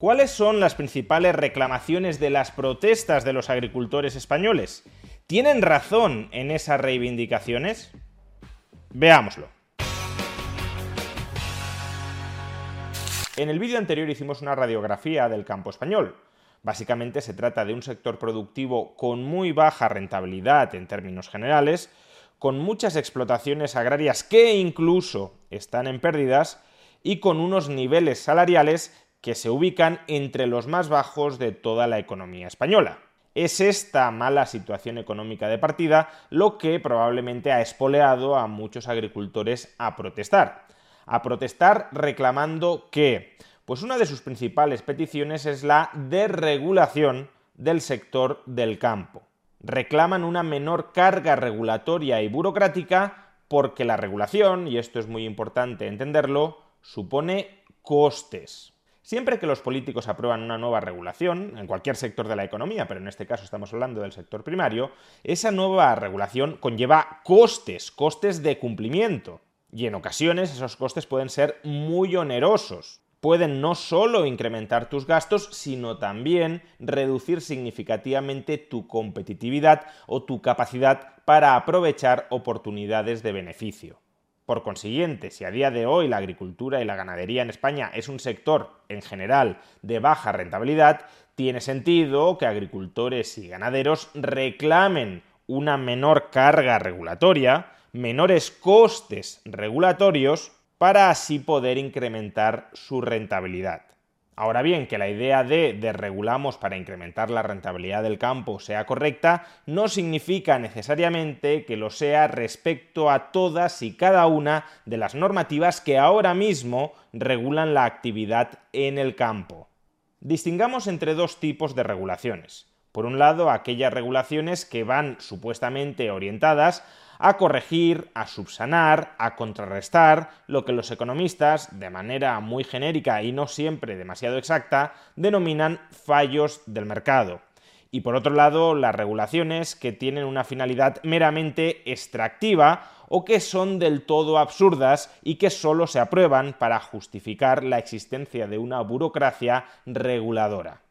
¿Cuáles son las principales reclamaciones de las protestas de los agricultores españoles? ¿Tienen razón en esas reivindicaciones? Veámoslo. En el vídeo anterior hicimos una radiografía del campo español. Básicamente se trata de un sector productivo con muy baja rentabilidad en términos generales, con muchas explotaciones agrarias que incluso están en pérdidas y con unos niveles salariales que se ubican entre los más bajos de toda la economía española. Es esta mala situación económica de partida lo que probablemente ha espoleado a muchos agricultores a protestar a protestar reclamando que, pues una de sus principales peticiones es la desregulación del sector del campo. Reclaman una menor carga regulatoria y burocrática porque la regulación, y esto es muy importante entenderlo, supone costes. Siempre que los políticos aprueban una nueva regulación, en cualquier sector de la economía, pero en este caso estamos hablando del sector primario, esa nueva regulación conlleva costes, costes de cumplimiento. Y en ocasiones esos costes pueden ser muy onerosos. Pueden no solo incrementar tus gastos, sino también reducir significativamente tu competitividad o tu capacidad para aprovechar oportunidades de beneficio. Por consiguiente, si a día de hoy la agricultura y la ganadería en España es un sector, en general, de baja rentabilidad, tiene sentido que agricultores y ganaderos reclamen una menor carga regulatoria, menores costes regulatorios para así poder incrementar su rentabilidad. Ahora bien, que la idea de desregulamos para incrementar la rentabilidad del campo sea correcta no significa necesariamente que lo sea respecto a todas y cada una de las normativas que ahora mismo regulan la actividad en el campo. Distingamos entre dos tipos de regulaciones. Por un lado, aquellas regulaciones que van supuestamente orientadas a corregir, a subsanar, a contrarrestar lo que los economistas, de manera muy genérica y no siempre demasiado exacta, denominan fallos del mercado. Y por otro lado, las regulaciones que tienen una finalidad meramente extractiva o que son del todo absurdas y que solo se aprueban para justificar la existencia de una burocracia reguladora.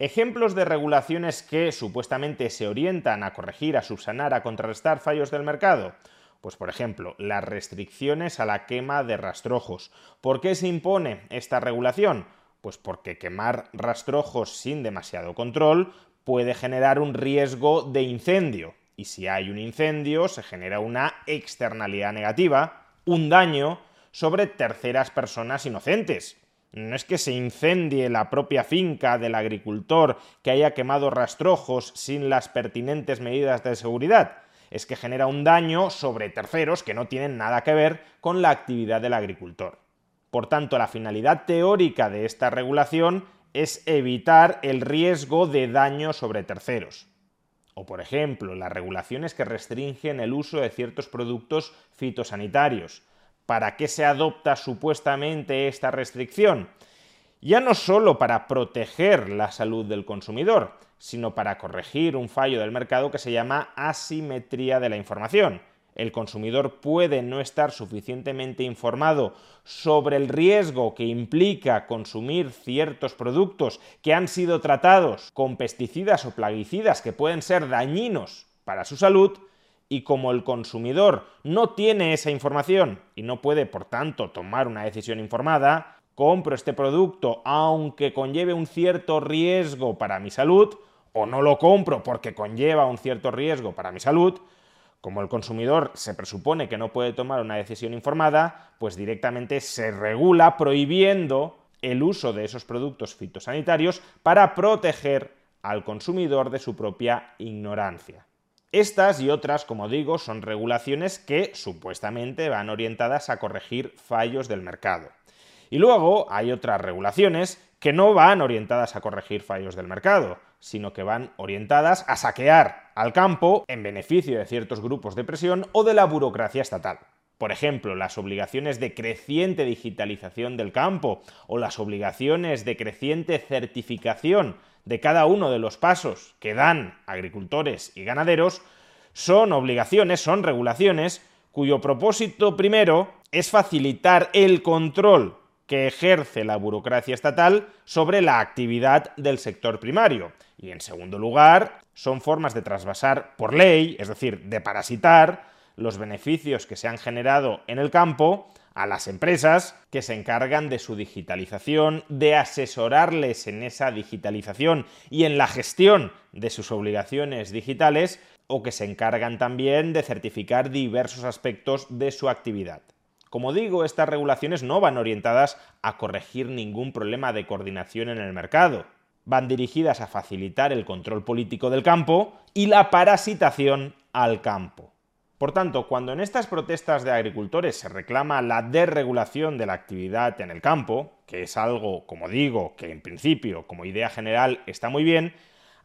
Ejemplos de regulaciones que supuestamente se orientan a corregir, a subsanar, a contrarrestar fallos del mercado. Pues por ejemplo, las restricciones a la quema de rastrojos. ¿Por qué se impone esta regulación? Pues porque quemar rastrojos sin demasiado control puede generar un riesgo de incendio. Y si hay un incendio, se genera una externalidad negativa, un daño sobre terceras personas inocentes. No es que se incendie la propia finca del agricultor que haya quemado rastrojos sin las pertinentes medidas de seguridad, es que genera un daño sobre terceros que no tienen nada que ver con la actividad del agricultor. Por tanto, la finalidad teórica de esta regulación es evitar el riesgo de daño sobre terceros. O, por ejemplo, las regulaciones que restringen el uso de ciertos productos fitosanitarios, ¿Para qué se adopta supuestamente esta restricción? Ya no solo para proteger la salud del consumidor, sino para corregir un fallo del mercado que se llama asimetría de la información. El consumidor puede no estar suficientemente informado sobre el riesgo que implica consumir ciertos productos que han sido tratados con pesticidas o plaguicidas que pueden ser dañinos para su salud, y como el consumidor no tiene esa información y no puede, por tanto, tomar una decisión informada, compro este producto aunque conlleve un cierto riesgo para mi salud, o no lo compro porque conlleva un cierto riesgo para mi salud, como el consumidor se presupone que no puede tomar una decisión informada, pues directamente se regula prohibiendo el uso de esos productos fitosanitarios para proteger al consumidor de su propia ignorancia. Estas y otras, como digo, son regulaciones que supuestamente van orientadas a corregir fallos del mercado. Y luego hay otras regulaciones que no van orientadas a corregir fallos del mercado, sino que van orientadas a saquear al campo en beneficio de ciertos grupos de presión o de la burocracia estatal. Por ejemplo, las obligaciones de creciente digitalización del campo o las obligaciones de creciente certificación de cada uno de los pasos que dan agricultores y ganaderos son obligaciones, son regulaciones cuyo propósito primero es facilitar el control que ejerce la burocracia estatal sobre la actividad del sector primario. Y en segundo lugar, son formas de trasvasar por ley, es decir, de parasitar los beneficios que se han generado en el campo a las empresas que se encargan de su digitalización, de asesorarles en esa digitalización y en la gestión de sus obligaciones digitales, o que se encargan también de certificar diversos aspectos de su actividad. Como digo, estas regulaciones no van orientadas a corregir ningún problema de coordinación en el mercado, van dirigidas a facilitar el control político del campo y la parasitación al campo. Por tanto, cuando en estas protestas de agricultores se reclama la desregulación de la actividad en el campo, que es algo, como digo, que en principio, como idea general, está muy bien,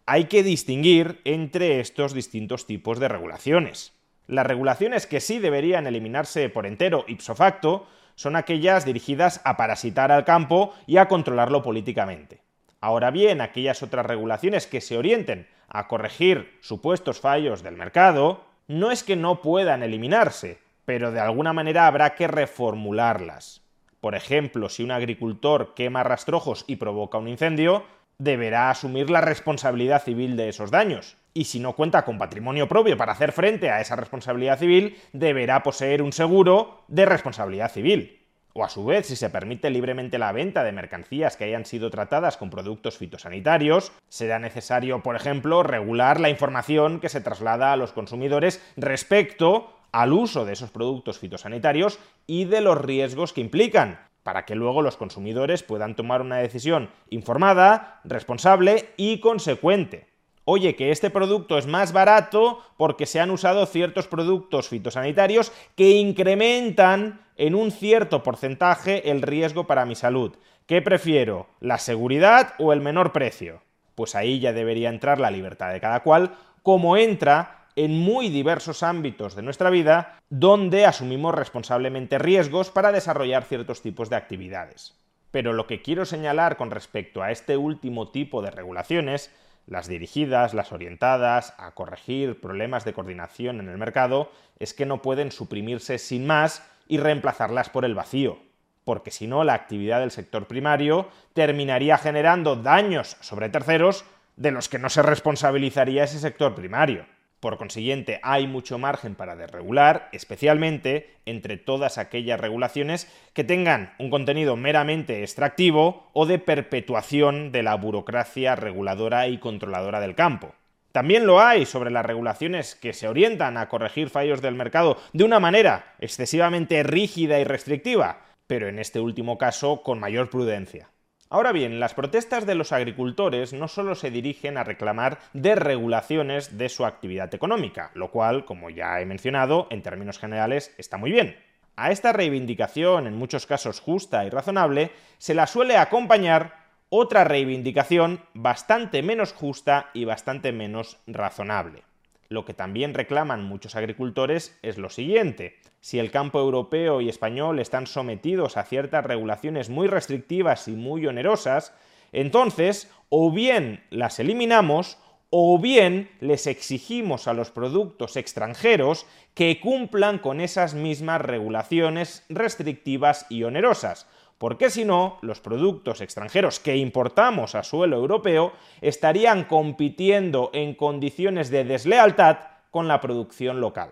hay que distinguir entre estos distintos tipos de regulaciones. Las regulaciones que sí deberían eliminarse por entero ipso facto son aquellas dirigidas a parasitar al campo y a controlarlo políticamente. Ahora bien, aquellas otras regulaciones que se orienten a corregir supuestos fallos del mercado, no es que no puedan eliminarse, pero de alguna manera habrá que reformularlas. Por ejemplo, si un agricultor quema rastrojos y provoca un incendio, deberá asumir la responsabilidad civil de esos daños. Y si no cuenta con patrimonio propio para hacer frente a esa responsabilidad civil, deberá poseer un seguro de responsabilidad civil. O a su vez, si se permite libremente la venta de mercancías que hayan sido tratadas con productos fitosanitarios, será necesario, por ejemplo, regular la información que se traslada a los consumidores respecto al uso de esos productos fitosanitarios y de los riesgos que implican, para que luego los consumidores puedan tomar una decisión informada, responsable y consecuente. Oye, que este producto es más barato porque se han usado ciertos productos fitosanitarios que incrementan en un cierto porcentaje el riesgo para mi salud. ¿Qué prefiero? ¿La seguridad o el menor precio? Pues ahí ya debería entrar la libertad de cada cual, como entra en muy diversos ámbitos de nuestra vida donde asumimos responsablemente riesgos para desarrollar ciertos tipos de actividades. Pero lo que quiero señalar con respecto a este último tipo de regulaciones, las dirigidas, las orientadas a corregir problemas de coordinación en el mercado, es que no pueden suprimirse sin más y reemplazarlas por el vacío, porque si no la actividad del sector primario terminaría generando daños sobre terceros de los que no se responsabilizaría ese sector primario. Por consiguiente, hay mucho margen para desregular, especialmente entre todas aquellas regulaciones que tengan un contenido meramente extractivo o de perpetuación de la burocracia reguladora y controladora del campo. También lo hay sobre las regulaciones que se orientan a corregir fallos del mercado de una manera excesivamente rígida y restrictiva, pero en este último caso con mayor prudencia. Ahora bien, las protestas de los agricultores no solo se dirigen a reclamar desregulaciones de su actividad económica, lo cual, como ya he mencionado, en términos generales está muy bien. A esta reivindicación, en muchos casos justa y razonable, se la suele acompañar otra reivindicación bastante menos justa y bastante menos razonable. Lo que también reclaman muchos agricultores es lo siguiente. Si el campo europeo y español están sometidos a ciertas regulaciones muy restrictivas y muy onerosas, entonces o bien las eliminamos o bien les exigimos a los productos extranjeros que cumplan con esas mismas regulaciones restrictivas y onerosas, porque si no, los productos extranjeros que importamos a suelo europeo estarían compitiendo en condiciones de deslealtad con la producción local.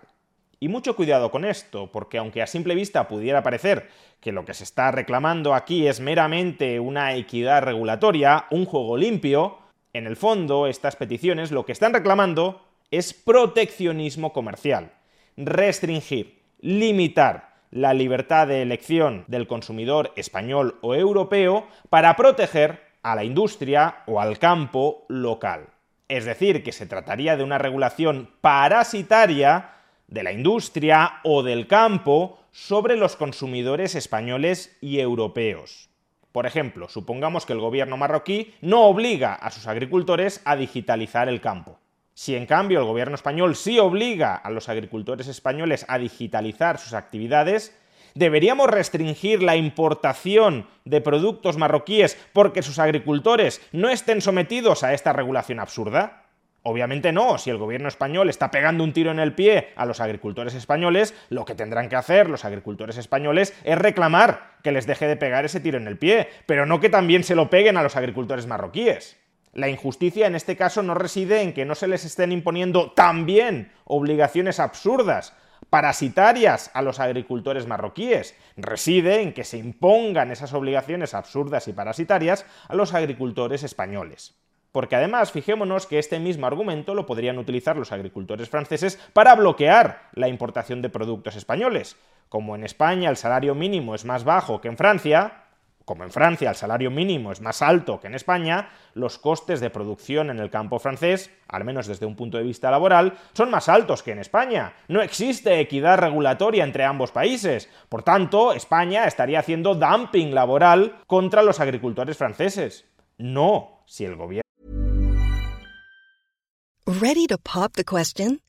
Y mucho cuidado con esto, porque aunque a simple vista pudiera parecer que lo que se está reclamando aquí es meramente una equidad regulatoria, un juego limpio, en el fondo estas peticiones lo que están reclamando es proteccionismo comercial, restringir, limitar, la libertad de elección del consumidor español o europeo para proteger a la industria o al campo local. Es decir, que se trataría de una regulación parasitaria de la industria o del campo sobre los consumidores españoles y europeos. Por ejemplo, supongamos que el gobierno marroquí no obliga a sus agricultores a digitalizar el campo. Si en cambio el gobierno español sí obliga a los agricultores españoles a digitalizar sus actividades, ¿deberíamos restringir la importación de productos marroquíes porque sus agricultores no estén sometidos a esta regulación absurda? Obviamente no, si el gobierno español está pegando un tiro en el pie a los agricultores españoles, lo que tendrán que hacer los agricultores españoles es reclamar que les deje de pegar ese tiro en el pie, pero no que también se lo peguen a los agricultores marroquíes. La injusticia en este caso no reside en que no se les estén imponiendo también obligaciones absurdas, parasitarias a los agricultores marroquíes, reside en que se impongan esas obligaciones absurdas y parasitarias a los agricultores españoles. Porque además, fijémonos que este mismo argumento lo podrían utilizar los agricultores franceses para bloquear la importación de productos españoles. Como en España el salario mínimo es más bajo que en Francia, como en Francia el salario mínimo es más alto que en España, los costes de producción en el campo francés, al menos desde un punto de vista laboral, son más altos que en España. No existe equidad regulatoria entre ambos países. Por tanto, España estaría haciendo dumping laboral contra los agricultores franceses. No, si el gobierno Ready to pop the question?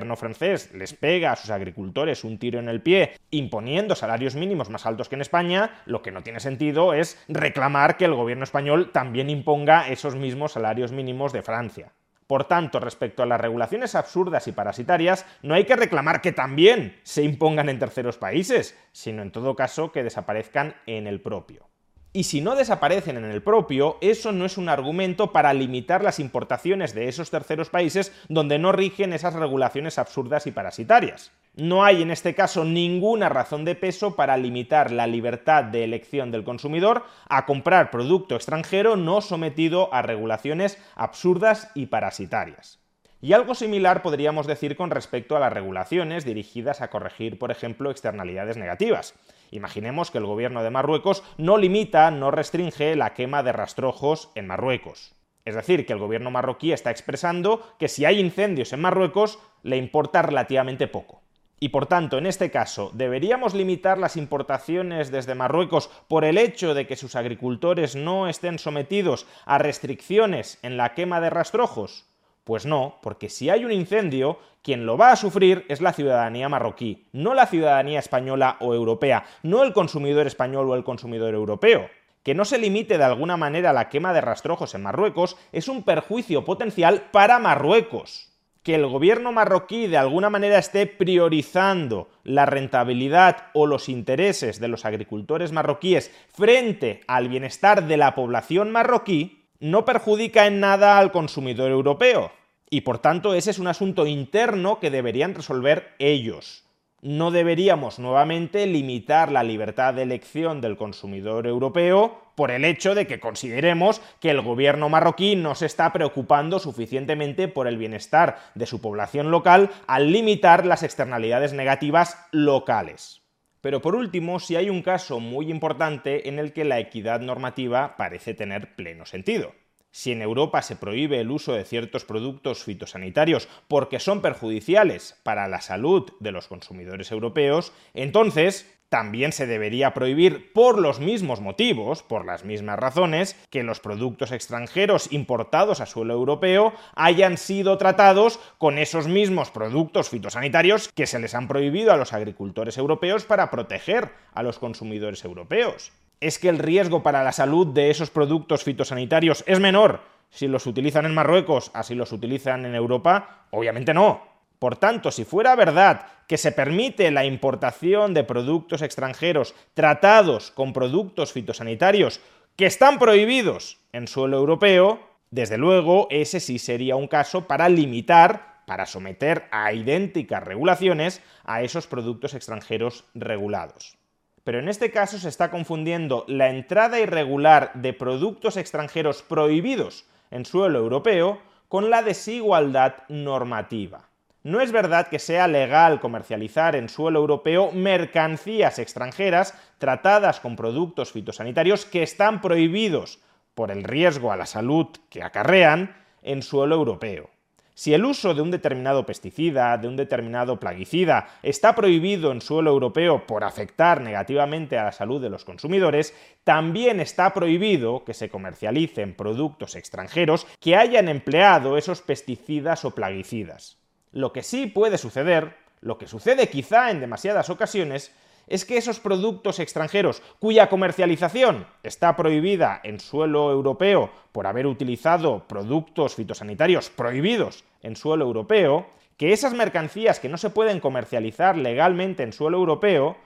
Gobierno francés les pega a sus agricultores un tiro en el pie imponiendo salarios mínimos más altos que en España, lo que no tiene sentido es reclamar que el gobierno español también imponga esos mismos salarios mínimos de Francia. Por tanto, respecto a las regulaciones absurdas y parasitarias, no hay que reclamar que también se impongan en terceros países, sino en todo caso que desaparezcan en el propio. Y si no desaparecen en el propio, eso no es un argumento para limitar las importaciones de esos terceros países donde no rigen esas regulaciones absurdas y parasitarias. No hay en este caso ninguna razón de peso para limitar la libertad de elección del consumidor a comprar producto extranjero no sometido a regulaciones absurdas y parasitarias. Y algo similar podríamos decir con respecto a las regulaciones dirigidas a corregir, por ejemplo, externalidades negativas. Imaginemos que el gobierno de Marruecos no limita, no restringe la quema de rastrojos en Marruecos. Es decir, que el gobierno marroquí está expresando que si hay incendios en Marruecos le importa relativamente poco. Y por tanto, en este caso, ¿deberíamos limitar las importaciones desde Marruecos por el hecho de que sus agricultores no estén sometidos a restricciones en la quema de rastrojos? Pues no, porque si hay un incendio, quien lo va a sufrir es la ciudadanía marroquí, no la ciudadanía española o europea, no el consumidor español o el consumidor europeo. Que no se limite de alguna manera la quema de rastrojos en Marruecos es un perjuicio potencial para Marruecos. Que el gobierno marroquí de alguna manera esté priorizando la rentabilidad o los intereses de los agricultores marroquíes frente al bienestar de la población marroquí no perjudica en nada al consumidor europeo. Y por tanto ese es un asunto interno que deberían resolver ellos. no deberíamos nuevamente limitar la libertad de elección del consumidor europeo por el hecho de que consideremos que el gobierno marroquí no se está preocupando suficientemente por el bienestar de su población local al limitar las externalidades negativas locales. Pero por último, si hay un caso muy importante en el que la equidad normativa parece tener pleno sentido. Si en Europa se prohíbe el uso de ciertos productos fitosanitarios porque son perjudiciales para la salud de los consumidores europeos, entonces también se debería prohibir por los mismos motivos, por las mismas razones, que los productos extranjeros importados a suelo europeo hayan sido tratados con esos mismos productos fitosanitarios que se les han prohibido a los agricultores europeos para proteger a los consumidores europeos. ¿Es que el riesgo para la salud de esos productos fitosanitarios es menor si los utilizan en Marruecos a si los utilizan en Europa? Obviamente no. Por tanto, si fuera verdad que se permite la importación de productos extranjeros tratados con productos fitosanitarios que están prohibidos en suelo europeo, desde luego ese sí sería un caso para limitar, para someter a idénticas regulaciones a esos productos extranjeros regulados. Pero en este caso se está confundiendo la entrada irregular de productos extranjeros prohibidos en suelo europeo con la desigualdad normativa. No es verdad que sea legal comercializar en suelo europeo mercancías extranjeras tratadas con productos fitosanitarios que están prohibidos por el riesgo a la salud que acarrean en suelo europeo. Si el uso de un determinado pesticida, de un determinado plaguicida, está prohibido en suelo europeo por afectar negativamente a la salud de los consumidores, también está prohibido que se comercialicen productos extranjeros que hayan empleado esos pesticidas o plaguicidas. Lo que sí puede suceder, lo que sucede quizá en demasiadas ocasiones, es que esos productos extranjeros cuya comercialización está prohibida en suelo europeo por haber utilizado productos fitosanitarios prohibidos en suelo europeo, que esas mercancías que no se pueden comercializar legalmente en suelo europeo,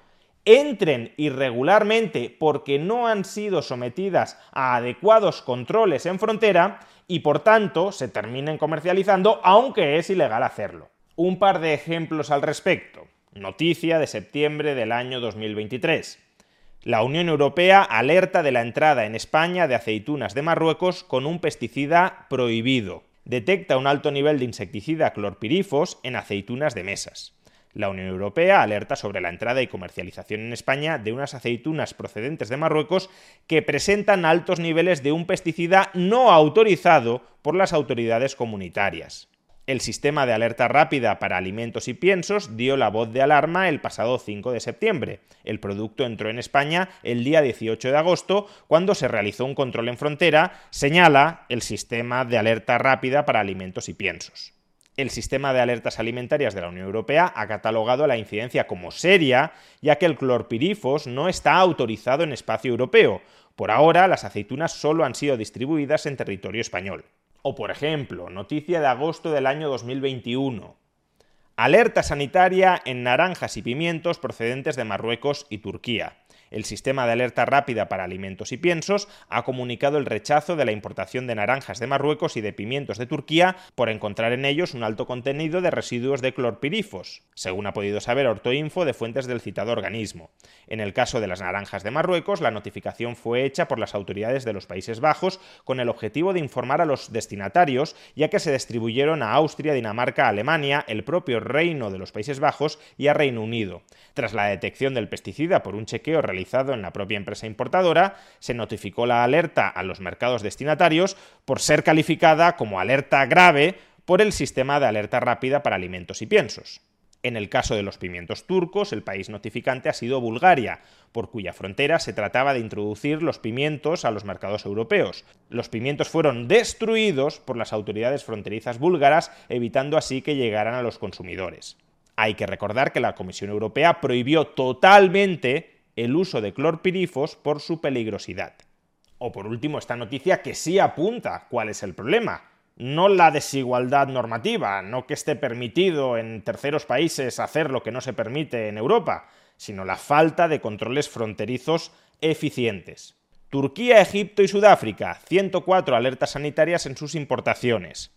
entren irregularmente porque no han sido sometidas a adecuados controles en frontera y por tanto se terminen comercializando aunque es ilegal hacerlo. Un par de ejemplos al respecto. Noticia de septiembre del año 2023. La Unión Europea alerta de la entrada en España de aceitunas de Marruecos con un pesticida prohibido. Detecta un alto nivel de insecticida clorpirifos en aceitunas de mesas. La Unión Europea alerta sobre la entrada y comercialización en España de unas aceitunas procedentes de Marruecos que presentan altos niveles de un pesticida no autorizado por las autoridades comunitarias. El sistema de alerta rápida para alimentos y piensos dio la voz de alarma el pasado 5 de septiembre. El producto entró en España el día 18 de agosto, cuando se realizó un control en frontera, señala el sistema de alerta rápida para alimentos y piensos. El sistema de alertas alimentarias de la Unión Europea ha catalogado la incidencia como seria, ya que el clorpirifos no está autorizado en espacio europeo. Por ahora, las aceitunas solo han sido distribuidas en territorio español. O por ejemplo, noticia de agosto del año 2021. Alerta sanitaria en naranjas y pimientos procedentes de Marruecos y Turquía el sistema de alerta rápida para alimentos y piensos ha comunicado el rechazo de la importación de naranjas de Marruecos y de pimientos de Turquía por encontrar en ellos un alto contenido de residuos de clorpirifos, según ha podido saber Ortoinfo de fuentes del citado organismo. En el caso de las naranjas de Marruecos, la notificación fue hecha por las autoridades de los Países Bajos con el objetivo de informar a los destinatarios, ya que se distribuyeron a Austria, Dinamarca, Alemania, el propio Reino de los Países Bajos y a Reino Unido. Tras la detección del pesticida por un chequeo en la propia empresa importadora, se notificó la alerta a los mercados destinatarios por ser calificada como alerta grave por el sistema de alerta rápida para alimentos y piensos. En el caso de los pimientos turcos, el país notificante ha sido Bulgaria, por cuya frontera se trataba de introducir los pimientos a los mercados europeos. Los pimientos fueron destruidos por las autoridades fronterizas búlgaras, evitando así que llegaran a los consumidores. Hay que recordar que la Comisión Europea prohibió totalmente el uso de clorpirifos por su peligrosidad. O por último, esta noticia que sí apunta cuál es el problema. No la desigualdad normativa, no que esté permitido en terceros países hacer lo que no se permite en Europa, sino la falta de controles fronterizos eficientes. Turquía, Egipto y Sudáfrica, 104 alertas sanitarias en sus importaciones.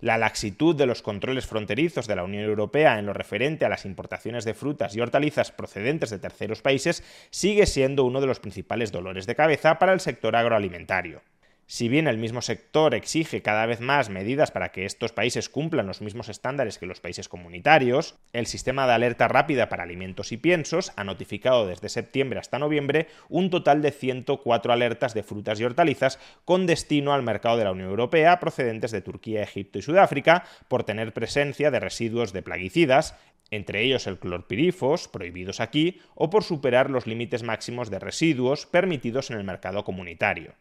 La laxitud de los controles fronterizos de la Unión Europea en lo referente a las importaciones de frutas y hortalizas procedentes de terceros países sigue siendo uno de los principales dolores de cabeza para el sector agroalimentario. Si bien el mismo sector exige cada vez más medidas para que estos países cumplan los mismos estándares que los países comunitarios, el sistema de alerta rápida para alimentos y piensos ha notificado desde septiembre hasta noviembre un total de 104 alertas de frutas y hortalizas con destino al mercado de la Unión Europea procedentes de Turquía, Egipto y Sudáfrica por tener presencia de residuos de plaguicidas, entre ellos el clorpirifos, prohibidos aquí, o por superar los límites máximos de residuos permitidos en el mercado comunitario.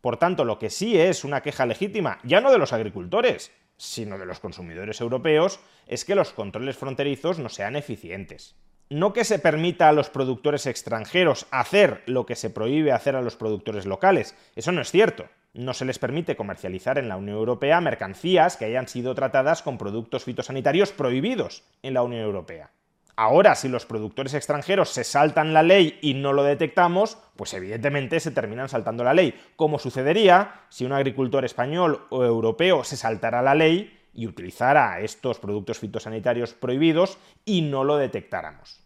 Por tanto, lo que sí es una queja legítima, ya no de los agricultores, sino de los consumidores europeos, es que los controles fronterizos no sean eficientes. No que se permita a los productores extranjeros hacer lo que se prohíbe hacer a los productores locales, eso no es cierto. No se les permite comercializar en la Unión Europea mercancías que hayan sido tratadas con productos fitosanitarios prohibidos en la Unión Europea. Ahora, si los productores extranjeros se saltan la ley y no lo detectamos, pues evidentemente se terminan saltando la ley, como sucedería si un agricultor español o europeo se saltara la ley y utilizara estos productos fitosanitarios prohibidos y no lo detectáramos.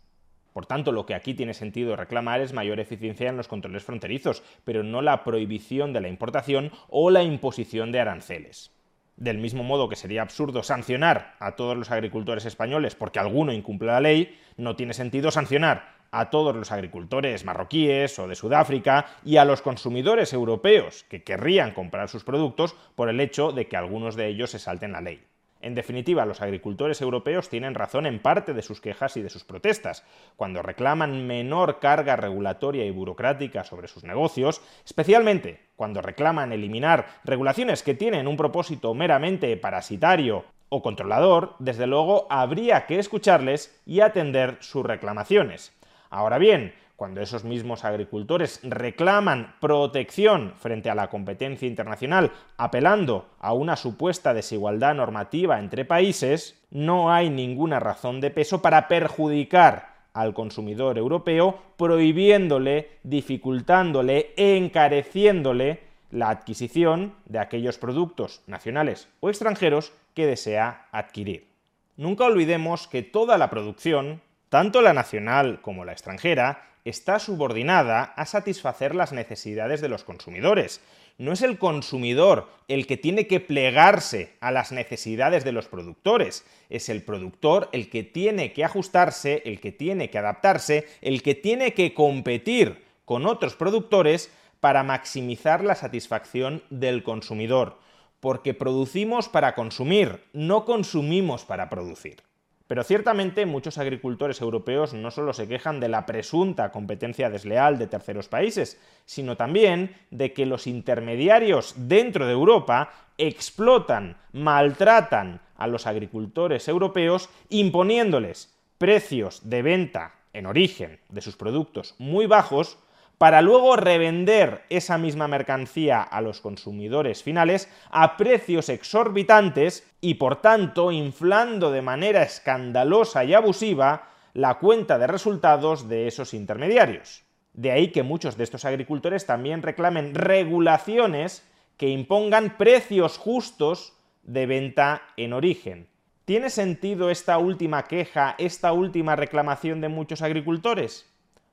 Por tanto, lo que aquí tiene sentido reclamar es mayor eficiencia en los controles fronterizos, pero no la prohibición de la importación o la imposición de aranceles. Del mismo modo que sería absurdo sancionar a todos los agricultores españoles porque alguno incumple la ley, no tiene sentido sancionar a todos los agricultores marroquíes o de Sudáfrica y a los consumidores europeos que querrían comprar sus productos por el hecho de que algunos de ellos se salten la ley. En definitiva, los agricultores europeos tienen razón en parte de sus quejas y de sus protestas, cuando reclaman menor carga regulatoria y burocrática sobre sus negocios, especialmente cuando reclaman eliminar regulaciones que tienen un propósito meramente parasitario o controlador, desde luego habría que escucharles y atender sus reclamaciones. Ahora bien, cuando esos mismos agricultores reclaman protección frente a la competencia internacional, apelando a una supuesta desigualdad normativa entre países, no hay ninguna razón de peso para perjudicar al consumidor europeo, prohibiéndole, dificultándole, encareciéndole la adquisición de aquellos productos nacionales o extranjeros que desea adquirir. Nunca olvidemos que toda la producción, tanto la nacional como la extranjera, está subordinada a satisfacer las necesidades de los consumidores. No es el consumidor el que tiene que plegarse a las necesidades de los productores, es el productor el que tiene que ajustarse, el que tiene que adaptarse, el que tiene que competir con otros productores para maximizar la satisfacción del consumidor, porque producimos para consumir, no consumimos para producir. Pero ciertamente muchos agricultores europeos no solo se quejan de la presunta competencia desleal de terceros países, sino también de que los intermediarios dentro de Europa explotan, maltratan a los agricultores europeos imponiéndoles precios de venta en origen de sus productos muy bajos para luego revender esa misma mercancía a los consumidores finales a precios exorbitantes y por tanto inflando de manera escandalosa y abusiva la cuenta de resultados de esos intermediarios. De ahí que muchos de estos agricultores también reclamen regulaciones que impongan precios justos de venta en origen. ¿Tiene sentido esta última queja, esta última reclamación de muchos agricultores?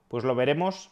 Pues lo veremos